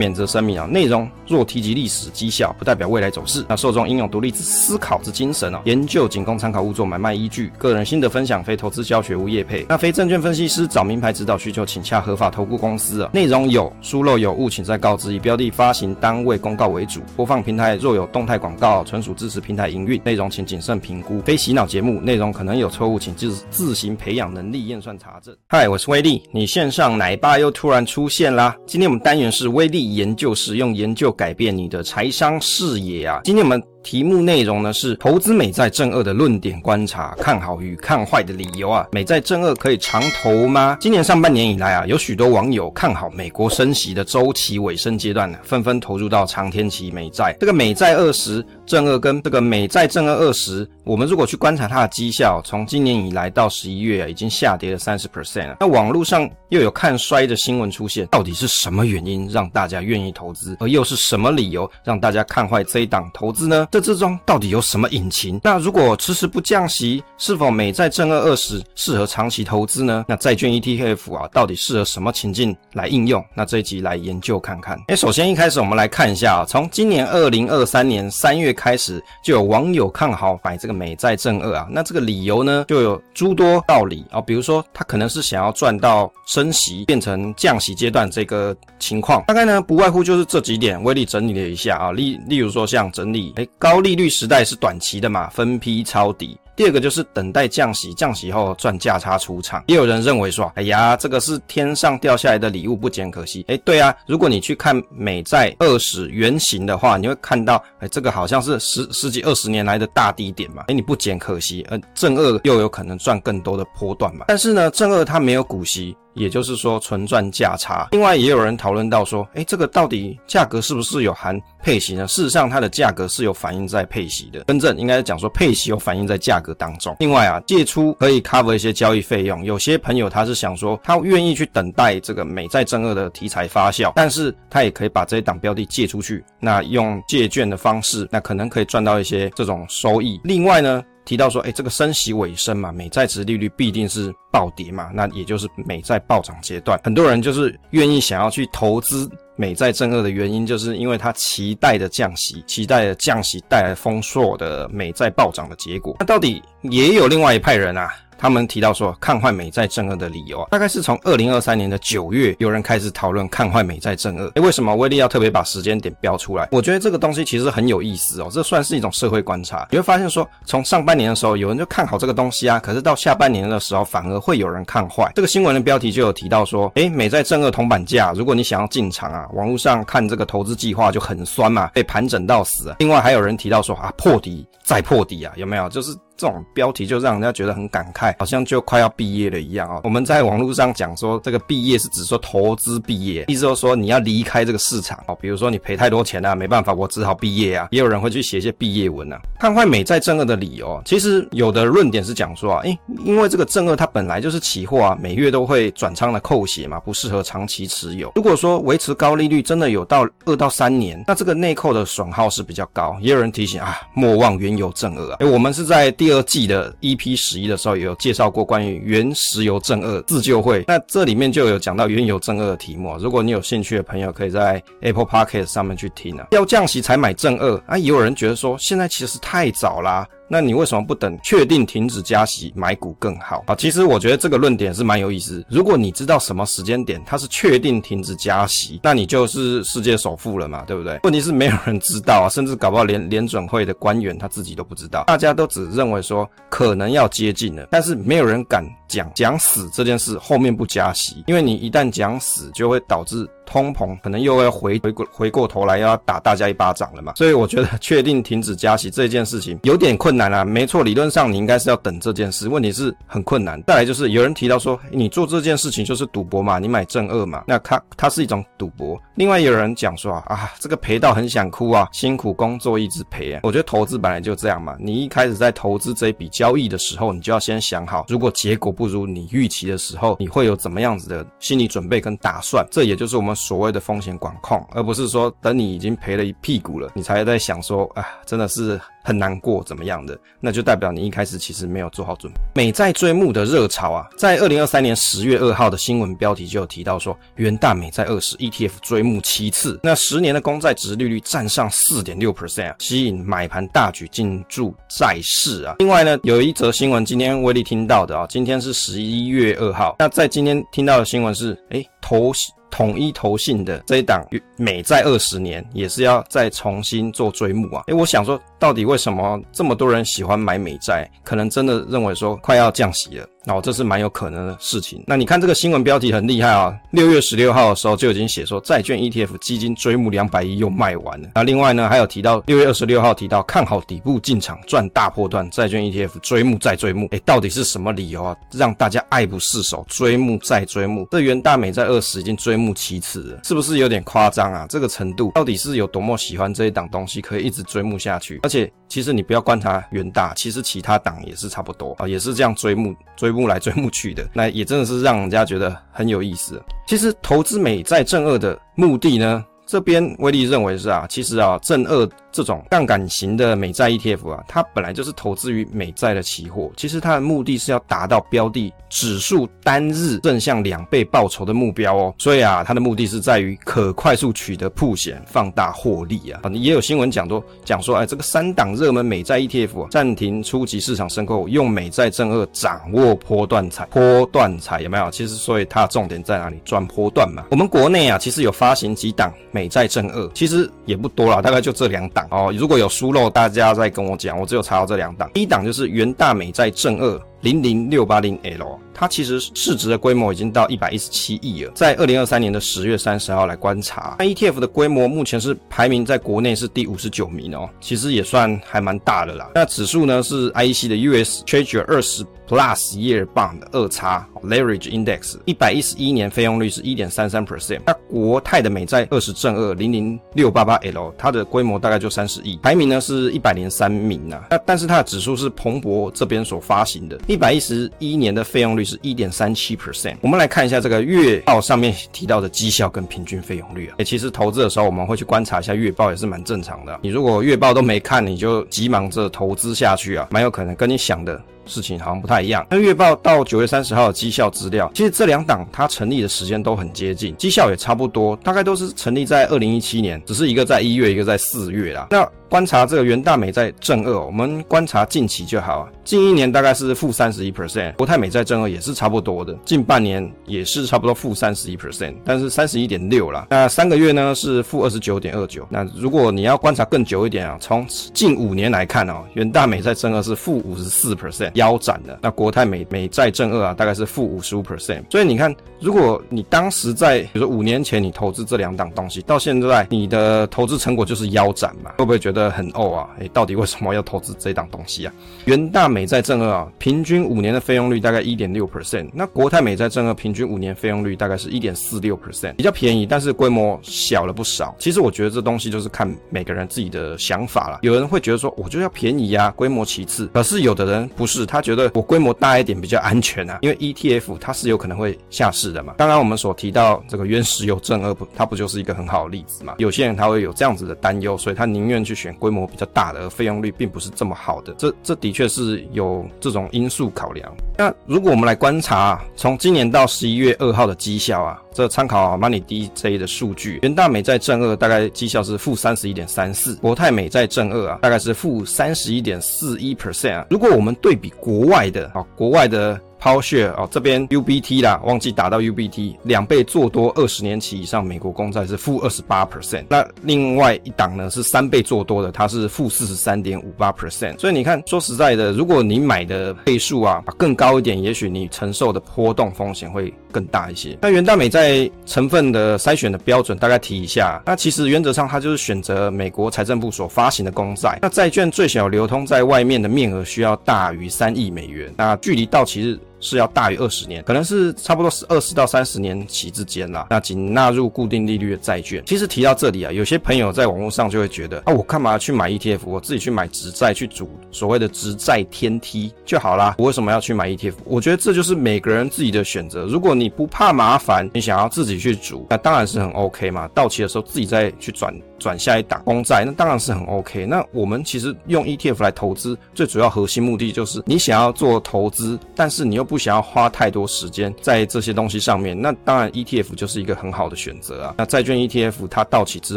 免责声明啊，内容若提及历史绩效，不代表未来走势。那受众应有独立之思考之精神哦，研究仅供参考，勿作买卖依据。个人心得分享，非投资教学，无业配。那非证券分析师找名牌指导需求，请洽合法投顾公司啊。内容有疏漏有误，请再告知。以标的发行单位公告为主，播放平台若有动态广告，纯属支持平台营运。内容请谨慎评估，非洗脑节目，内容可能有错误，请自自行培养能力验算查证。嗨，我是威力，你线上奶爸又突然出现啦。今天我们单元是威力研究使，用研究改变你的财商视野啊。今天我们。题目内容呢是投资美债正二的论点观察，看好与看坏的理由啊。美债正二可以长投吗？今年上半年以来啊，有许多网友看好美国升息的周期尾声阶段呢，纷纷投入到长天期美债。这个美债二十正二跟这个美债正二二十，我们如果去观察它的绩效，从今年以来到十一月啊，已经下跌了三十 percent 了。那网络上又有看衰的新闻出现，到底是什么原因让大家愿意投资，而又是什么理由让大家看坏这一档投资呢？这之中到底有什么隐情？那如果迟迟不降息，是否美债正二二十适合长期投资呢？那债券 ETF 啊，到底适合什么情境来应用？那这一集来研究看看。哎，首先一开始我们来看一下啊，从今年二零二三年三月开始，就有网友看好买这个美债正二啊。那这个理由呢，就有诸多道理啊，比如说他可能是想要赚到升息变成降息阶段这个情况，大概呢不外乎就是这几点。威力整理了一下啊，例例如说像整理，哎，高利率。时代是短期的嘛，分批抄底。第二个就是等待降息，降息后赚价差出场。也有人认为说，哎呀，这个是天上掉下来的礼物，不捡可惜。哎，对啊，如果你去看美债二十原型的话，你会看到，哎，这个好像是十十几二十年来的大低点嘛。哎，你不捡可惜，呃，正二又有可能赚更多的波段嘛。但是呢，正二它没有股息。也就是说，纯赚价差。另外，也有人讨论到说，诶，这个到底价格是不是有含配息呢？事实上，它的价格是有反映在配息的。真正应该讲说，配息有反映在价格当中。另外啊，借出可以 cover 一些交易费用。有些朋友他是想说，他愿意去等待这个美债正二的题材发酵，但是他也可以把这一档标的借出去，那用借券的方式，那可能可以赚到一些这种收益。另外呢，提到说，诶，这个升息尾声嘛，美债值利率必定是暴跌嘛，那也就是美债暴涨阶段。很多人就是愿意想要去投资美债正二的原因，就是因为它期待的降息，期待的降息带来丰硕的美债暴涨的结果。那到底也有另外一派人啊？他们提到说，看坏美债正二的理由啊，大概是从二零二三年的九月，有人开始讨论看坏美债正二。诶，为什么威力要特别把时间点标出来？我觉得这个东西其实很有意思哦，这算是一种社会观察。你会发现说，从上半年的时候，有人就看好这个东西啊，可是到下半年的时候，反而会有人看坏。这个新闻的标题就有提到说，诶，美债正二铜板价，如果你想要进场啊，网络上看这个投资计划就很酸嘛，被盘整到死。另外还有人提到说啊，破底再破底啊，有没有？就是。这种标题就让人家觉得很感慨，好像就快要毕业了一样啊！我们在网络上讲说，这个毕业是指说投资毕业，意思就是说你要离开这个市场哦。比如说你赔太多钱啊，没办法，我只好毕业啊。也有人会去写一些毕业文啊。看坏美债正二的理由，其实有的论点是讲说啊，诶，因为这个正二它本来就是期货啊，每月都会转仓的扣血嘛，不适合长期持有。如果说维持高利率真的有到二到三年，那这个内扣的损耗是比较高。也有人提醒啊，莫忘原油正二啊。诶，我们是在第。第二季的 EP 十一的时候，也有介绍过关于原石油正二自救会，那这里面就有讲到原油正二的题目。如果你有兴趣的朋友，可以在 Apple Podcast 上面去听啊。要降息才买正二啊，也有人觉得说现在其实太早啦。那你为什么不等确定停止加息买股更好？啊，其实我觉得这个论点是蛮有意思。如果你知道什么时间点它是确定停止加息，那你就是世界首富了嘛，对不对？问题是没有人知道啊，甚至搞不好连 连准会的官员他自己都不知道。大家都只认为说可能要接近了，但是没有人敢讲讲死这件事后面不加息，因为你一旦讲死，就会导致。通膨可能又要回回过回过头来要打大家一巴掌了嘛，所以我觉得确定停止加息这件事情有点困难啊。没错，理论上你应该是要等这件事，问题是很困难。再来就是有人提到说，你做这件事情就是赌博嘛，你买正二嘛，那它它是一种赌博。另外有人讲说啊，啊这个赔到很想哭啊，辛苦工作一直赔啊。我觉得投资本来就这样嘛，你一开始在投资这一笔交易的时候，你就要先想好，如果结果不如你预期的时候，你会有怎么样子的心理准备跟打算？这也就是我们所谓的风险管控，而不是说等你已经赔了一屁股了，你才在想说，啊，真的是。很难过怎么样的，那就代表你一开始其实没有做好准备。美债追募的热潮啊，在二零二三年十月二号的新闻标题就有提到说，元大美债二十 ETF 追募七次，那十年的公债殖利率占上四点六 percent，吸引买盘大举进驻债市啊。另外呢，有一则新闻今天威力听到的啊，今天是十一月二号，那在今天听到的新闻是，诶，投。统一投信的这一档美债二十年也是要再重新做追募啊！诶，我想说，到底为什么这么多人喜欢买美债？可能真的认为说快要降息了。哦，这是蛮有可能的事情。那你看这个新闻标题很厉害啊，六月十六号的时候就已经写说债券 ETF 基金追募两百亿又卖完了。那另外呢，还有提到六月二十六号提到看好底部进场赚大波段，债券 ETF 追募再追募。诶，到底是什么理由啊，让大家爱不释手，追募再追募？这元大美在二十已经追募七次了，是不是有点夸张啊？这个程度到底是有多么喜欢这一档东西，可以一直追募下去？而且其实你不要观察远大，其实其他党也是差不多啊，也是这样追慕追。慕来追慕去的，那也真的是让人家觉得很有意思。其实投资美债正二的目的呢，这边威力认为是啊，其实啊正二。这种杠杆型的美债 ETF 啊，它本来就是投资于美债的期货，其实它的目的是要达到标的指数单日正向两倍报酬的目标哦，所以啊，它的目的是在于可快速取得曝险，放大获利啊。反正也有新闻讲说，讲说，哎，这个三档热门美债 ETF 啊，暂停初级市场申购，用美债正二掌握波段财，波段财有没有？其实，所以它的重点在哪里？赚波段嘛。我们国内啊，其实有发行几档美美债正二，其实也不多了，大概就这两档。哦，如果有疏漏，大家再跟我讲。我只有查到这两档，第一档就是元大美债正二零零六八零 L，它其实市值的规模已经到一百一十七亿了。在二零二三年的十月三十号来观察，那 ETF 的规模目前是排名在国内是第五十九名哦，其实也算还蛮大的啦。那指数呢是 IEC 的 US Treasury 二十。Plus Year Bond 二叉 Leverage Index 一百一十一年费用率是一点三三 percent。那国泰的美债二十正二零零六八八 L，它的规模大概就三十亿，排名呢是一百零三名呐。那但是它的指数是彭博这边所发行的，一百一十一年的费用率是一点三七 percent。我们来看一下这个月报上面提到的绩效跟平均费用率啊。诶，其实投资的时候我们会去观察一下月报也是蛮正常的。你如果月报都没看，你就急忙着投资下去啊，蛮有可能跟你想的。事情好像不太一样。那月报到九月三十号的绩效资料，其实这两档它成立的时间都很接近，绩效也差不多，大概都是成立在二零一七年，只是一个在一月，一个在四月啦。那观察这个元大美债正二，我们观察近期就好啊。近一年大概是负三十一 percent，国泰美债正二也是差不多的，近半年也是差不多负三十一 percent，但是三十一点六啦。那三个月呢是负二十九点二九。那如果你要观察更久一点啊，从近五年来看哦，元大美债正二是负五十四 percent，腰斩的。那国泰美美债正二啊，大概是负五十五 percent。所以你看，如果你当时在比如说五年前你投资这两档东西，到现在你的投资成果就是腰斩嘛，会不会觉得很哦啊？诶，到底为什么要投资这档东西啊？元大美。债正二啊，平均五年的费用率大概一点六 percent。那国泰美债正二平均五年费用率大概是一点四六 percent，比较便宜，但是规模小了不少。其实我觉得这东西就是看每个人自己的想法了。有人会觉得说，我就要便宜呀，规模其次。可是有的人不是，他觉得我规模大一点比较安全啊，因为 ETF 它是有可能会下市的嘛。当然，我们所提到这个原石油正二不，它不就是一个很好的例子嘛？有些人他会有这样子的担忧，所以他宁愿去选规模比较大的，而费用率并不是这么好的。这这的确是。有这种因素考量。那如果我们来观察，啊从今年到十一月二号的绩效啊，这参考 Money DJ 的数据，元大美债正二大概绩效是负三十一点三四，国泰美债正二啊，大概是负三十一点四一 percent。如果我们对比国外的啊，国外的。PowerShare 哦，这边 UBT 啦，忘记打到 UBT，两倍做多二十年期以上美国公债是负二十八 percent。那另外一档呢是三倍做多的，它是负四十三点五八 percent。所以你看，说实在的，如果你买的倍数啊更高一点，也许你承受的波动风险会更大一些。那元大美在成分的筛选的标准大概提一下，那其实原则上它就是选择美国财政部所发行的公债，那债券最小流通在外面的面额需要大于三亿美元，那距离到期日。是要大于二十年，可能是差不多是二十到三十年期之间啦。那仅纳入固定利率的债券。其实提到这里啊，有些朋友在网络上就会觉得啊，我干嘛去买 ETF？我自己去买直债去组所谓的直债天梯就好啦。我为什么要去买 ETF？我觉得这就是每个人自己的选择。如果你不怕麻烦，你想要自己去组，那当然是很 OK 嘛。到期的时候自己再去转转下一档公债，那当然是很 OK。那我们其实用 ETF 来投资，最主要核心目的就是你想要做投资，但是你又不想要花太多时间在这些东西上面。那当然 ETF 就是一个很好的选择啊。那债券 ETF 它到期之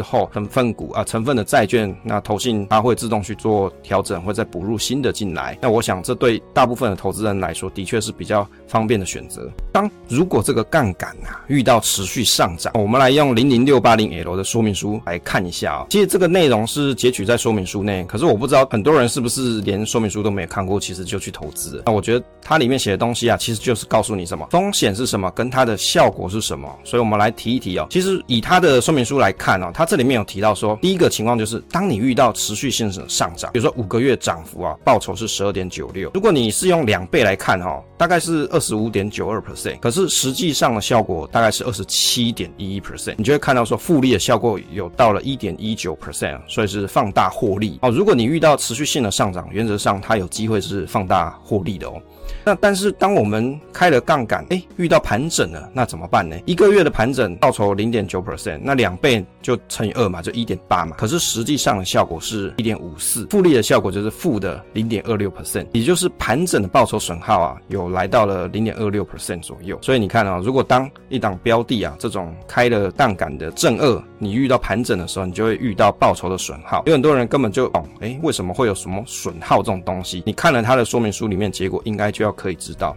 后，成分股啊，成分的债券，那投信它会自动去做调整，会再补入新的进来。那我想这对大部分的投资人来说，的确是比较方便的选择。当如果这个杠杆啊遇到持续上涨，我们来用零零六八零 L 的说明书来看一下啊。其实这个内容是截取在说明书内，可是我不知道很多人是不是连说明书都没有看过，其实就去投资。那我觉得它里面写的东西啊，其实就是告诉你什么风险是什么，跟它的效果是什么。所以我们来提一提哦。其实以它的说明书来看哦，它这里面有提到说，第一个情况就是当你遇到持续性的上涨，比如说五个月涨幅啊，报酬是十二点九六，如果你是用两倍来看哈，大概是二十五点九二 percent，可是实际上的效果大概是二十七点一一 percent，你就会看到说复利的效果有到了一点一九 percent，所以是放大获利哦。如果你遇到持续性的上涨，原则上它有机会是放大获利的哦。那但是当我们开了杠杆，哎，遇到盘整了，那怎么办呢？一个月的盘整报酬零点九 percent，那两倍就乘以二嘛，就一点八嘛。可是实际上的效果是一点五四，复利的效果就是负的零点二六 percent，也就是盘整的报酬损耗啊，有来到了零点二六 percent 左右。所以你看啊，如果当一档标的啊这种开了杠杆的正二，你遇到盘整的时候，你就会遇到报酬的损耗。有很多人根本就懂，哎，为什么会有什么损耗这种东西？你看了它的说明书里面，结果应该就要。可以知道。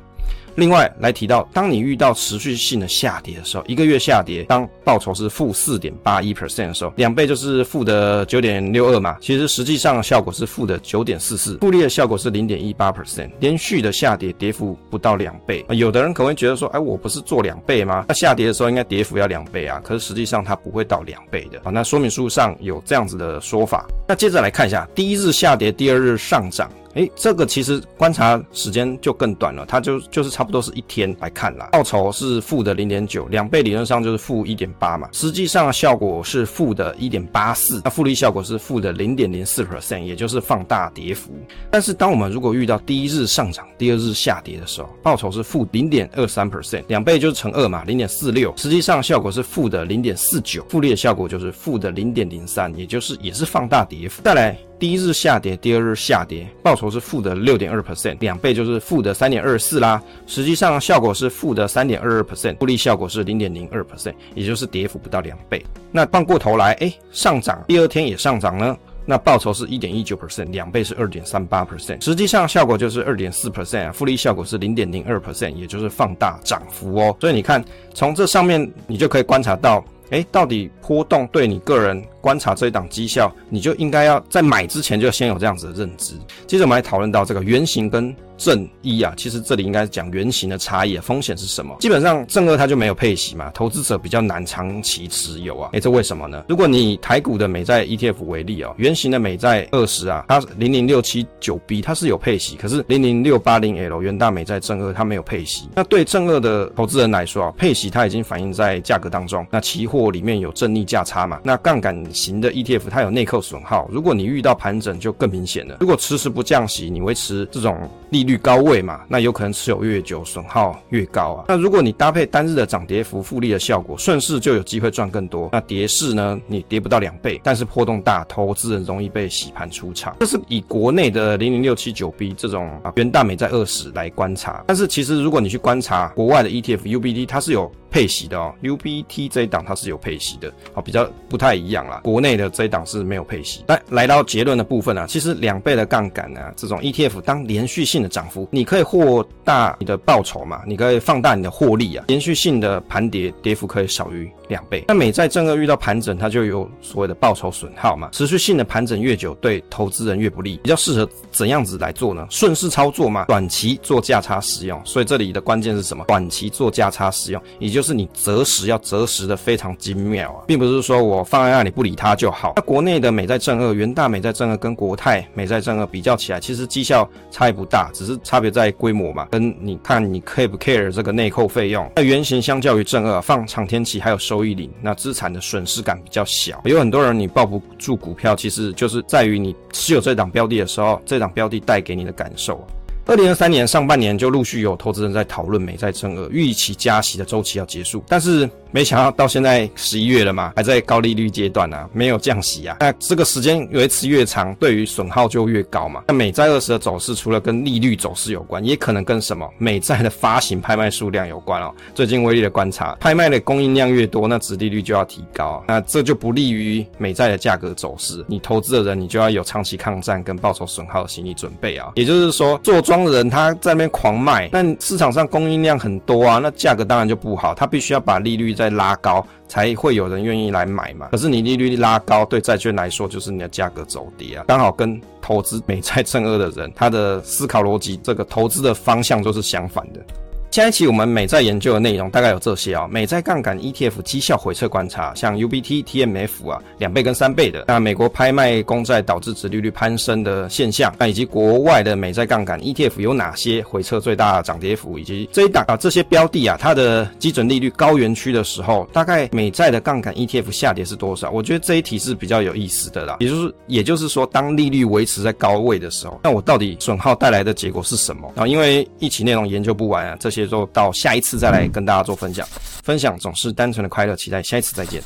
另外来提到，当你遇到持续性的下跌的时候，一个月下跌，当报酬是负四点八一 percent 的时候，两倍就是负的九点六二嘛。其实实际上效果是负的九点四四，复利的效果是零点一八 percent，连续的下跌，跌幅不到两倍。有的人可能会觉得说，哎，我不是做两倍吗？那下跌的时候应该跌幅要两倍啊。可是实际上它不会到两倍的。啊，那说明书上有这样子的说法。那接着来看一下，第一日下跌，第二日上涨。诶，这个其实观察时间就更短了，它就就是差不多是一天来看啦。报酬是负的零点九，两倍理论上就是负一点八嘛，实际上效果是负的一点八四，那复利效果是负的零点零四 percent，也就是放大跌幅。但是当我们如果遇到第一日上涨，第二日下跌的时候，报酬是负零点二三 percent，两倍就是乘二嘛，零点四六，实际上效果是负的零点四九，复利的效果就是负的零点零三，也就是也是放大跌幅。再来。第一日下跌，第二日下跌，报酬是负的六点二 percent，两倍就是负的三点二四啦。实际上效果是负的三点二二 percent，复利效果是零点零二 percent，也就是跌幅不到两倍。那换过头来，哎，上涨，第二天也上涨呢，那报酬是一点一九 percent，两倍是二点三八 percent，实际上效果就是二点四 percent，复利效果是零点零二 percent，也就是放大涨幅哦。所以你看，从这上面你就可以观察到，哎，到底波动对你个人。观察这一档绩效，你就应该要在买之前就先有这样子的认知。接着我们来讨论到这个原型跟正一啊，其实这里应该讲原型的差异啊，风险是什么？基本上正二它就没有配息嘛，投资者比较难长期持有啊。诶，这为什么呢？如果你台股的美债 ETF 为例啊，原型的美债二十啊，它零零六七九 B 它是有配息，可是零零六八零 L 元大美债正二它没有配息。那对正二的投资人来说啊，配息它已经反映在价格当中，那期货里面有正逆价差嘛，那杠杆。型的 ETF 它有内扣损耗，如果你遇到盘整就更明显了。如果迟迟不降息，你维持这种利率高位嘛，那有可能持有越久损耗越高啊。那如果你搭配单日的涨跌幅复利的效果，顺势就有机会赚更多。那跌势呢，你跌不到两倍，但是波动大，投资人容易被洗盘出场。这是以国内的零零六七九 B 这种啊元大美债二十来观察，但是其实如果你去观察国外的 ETF UBD，它是有。配息的哦，UBT 这一档它是有配息的，哦，比较不太一样啦。国内的这一档是没有配息。来来到结论的部分啊，其实两倍的杠杆呢，这种 ETF 当连续性的涨幅，你可以扩大你的报酬嘛，你可以放大你的获利啊。连续性的盘跌，跌幅可以少于两倍。那美债正二遇到盘整，它就有所谓的报酬损耗嘛。持续性的盘整越久，对投资人越不利。比较适合怎样子来做呢？顺势操作嘛，短期做价差使用。所以这里的关键是什么？短期做价差使用，也就是你择时要择时的非常精妙啊，并不是说我放在那里不理它就好。那国内的美债正二、元大美债正二跟国泰美债正二比较起来，其实绩效差异不大，只是差别在规模嘛。跟你看你 care 不 care 这个内扣费用？那原型相较于正二放长天期还有收收益领，那资产的损失感比较小。有很多人你抱不住股票，其实就是在于你持有这档标的的时候，这档标的带给你的感受。二零二三年上半年就陆续有投资人在讨论美债增额，预期加息的周期要结束，但是没想到到现在十一月了嘛，还在高利率阶段啊，没有降息啊。那这个时间维持越长，对于损耗就越高嘛。那美债二十的走势，除了跟利率走势有关，也可能跟什么美债的发行拍卖数量有关哦。最近威力的观察，拍卖的供应量越多，那殖利率就要提高，那这就不利于美债的价格走势。你投资的人，你就要有长期抗战跟报酬损耗的心理准备啊。也就是说，做庄。的人他在那边狂卖，但市场上供应量很多啊，那价格当然就不好。他必须要把利率再拉高，才会有人愿意来买嘛。可是你利率拉高，对债券来说就是你的价格走低啊，刚好跟投资美债正二的人他的思考逻辑，这个投资的方向就是相反的。下一期我们美债研究的内容大概有这些啊、哦，美债杠杆 ETF 绩效回撤观察，像 UBT、TMF 啊，两倍跟三倍的，那美国拍卖公债导致殖利率攀升的现象，那以及国外的美债杠杆 ETF 有哪些回撤最大涨跌幅，以及这一档啊这些标的啊，它的基准利率高原区的时候，大概美债的杠杆 ETF 下跌是多少？我觉得这一题是比较有意思的啦，也就是也就是说，当利率维持在高位的时候，那我到底损耗带来的结果是什么？然后因为一期内容研究不完啊，这些。就到下一次再来跟大家做分享，分享总是单纯的快乐，期待下一次再见。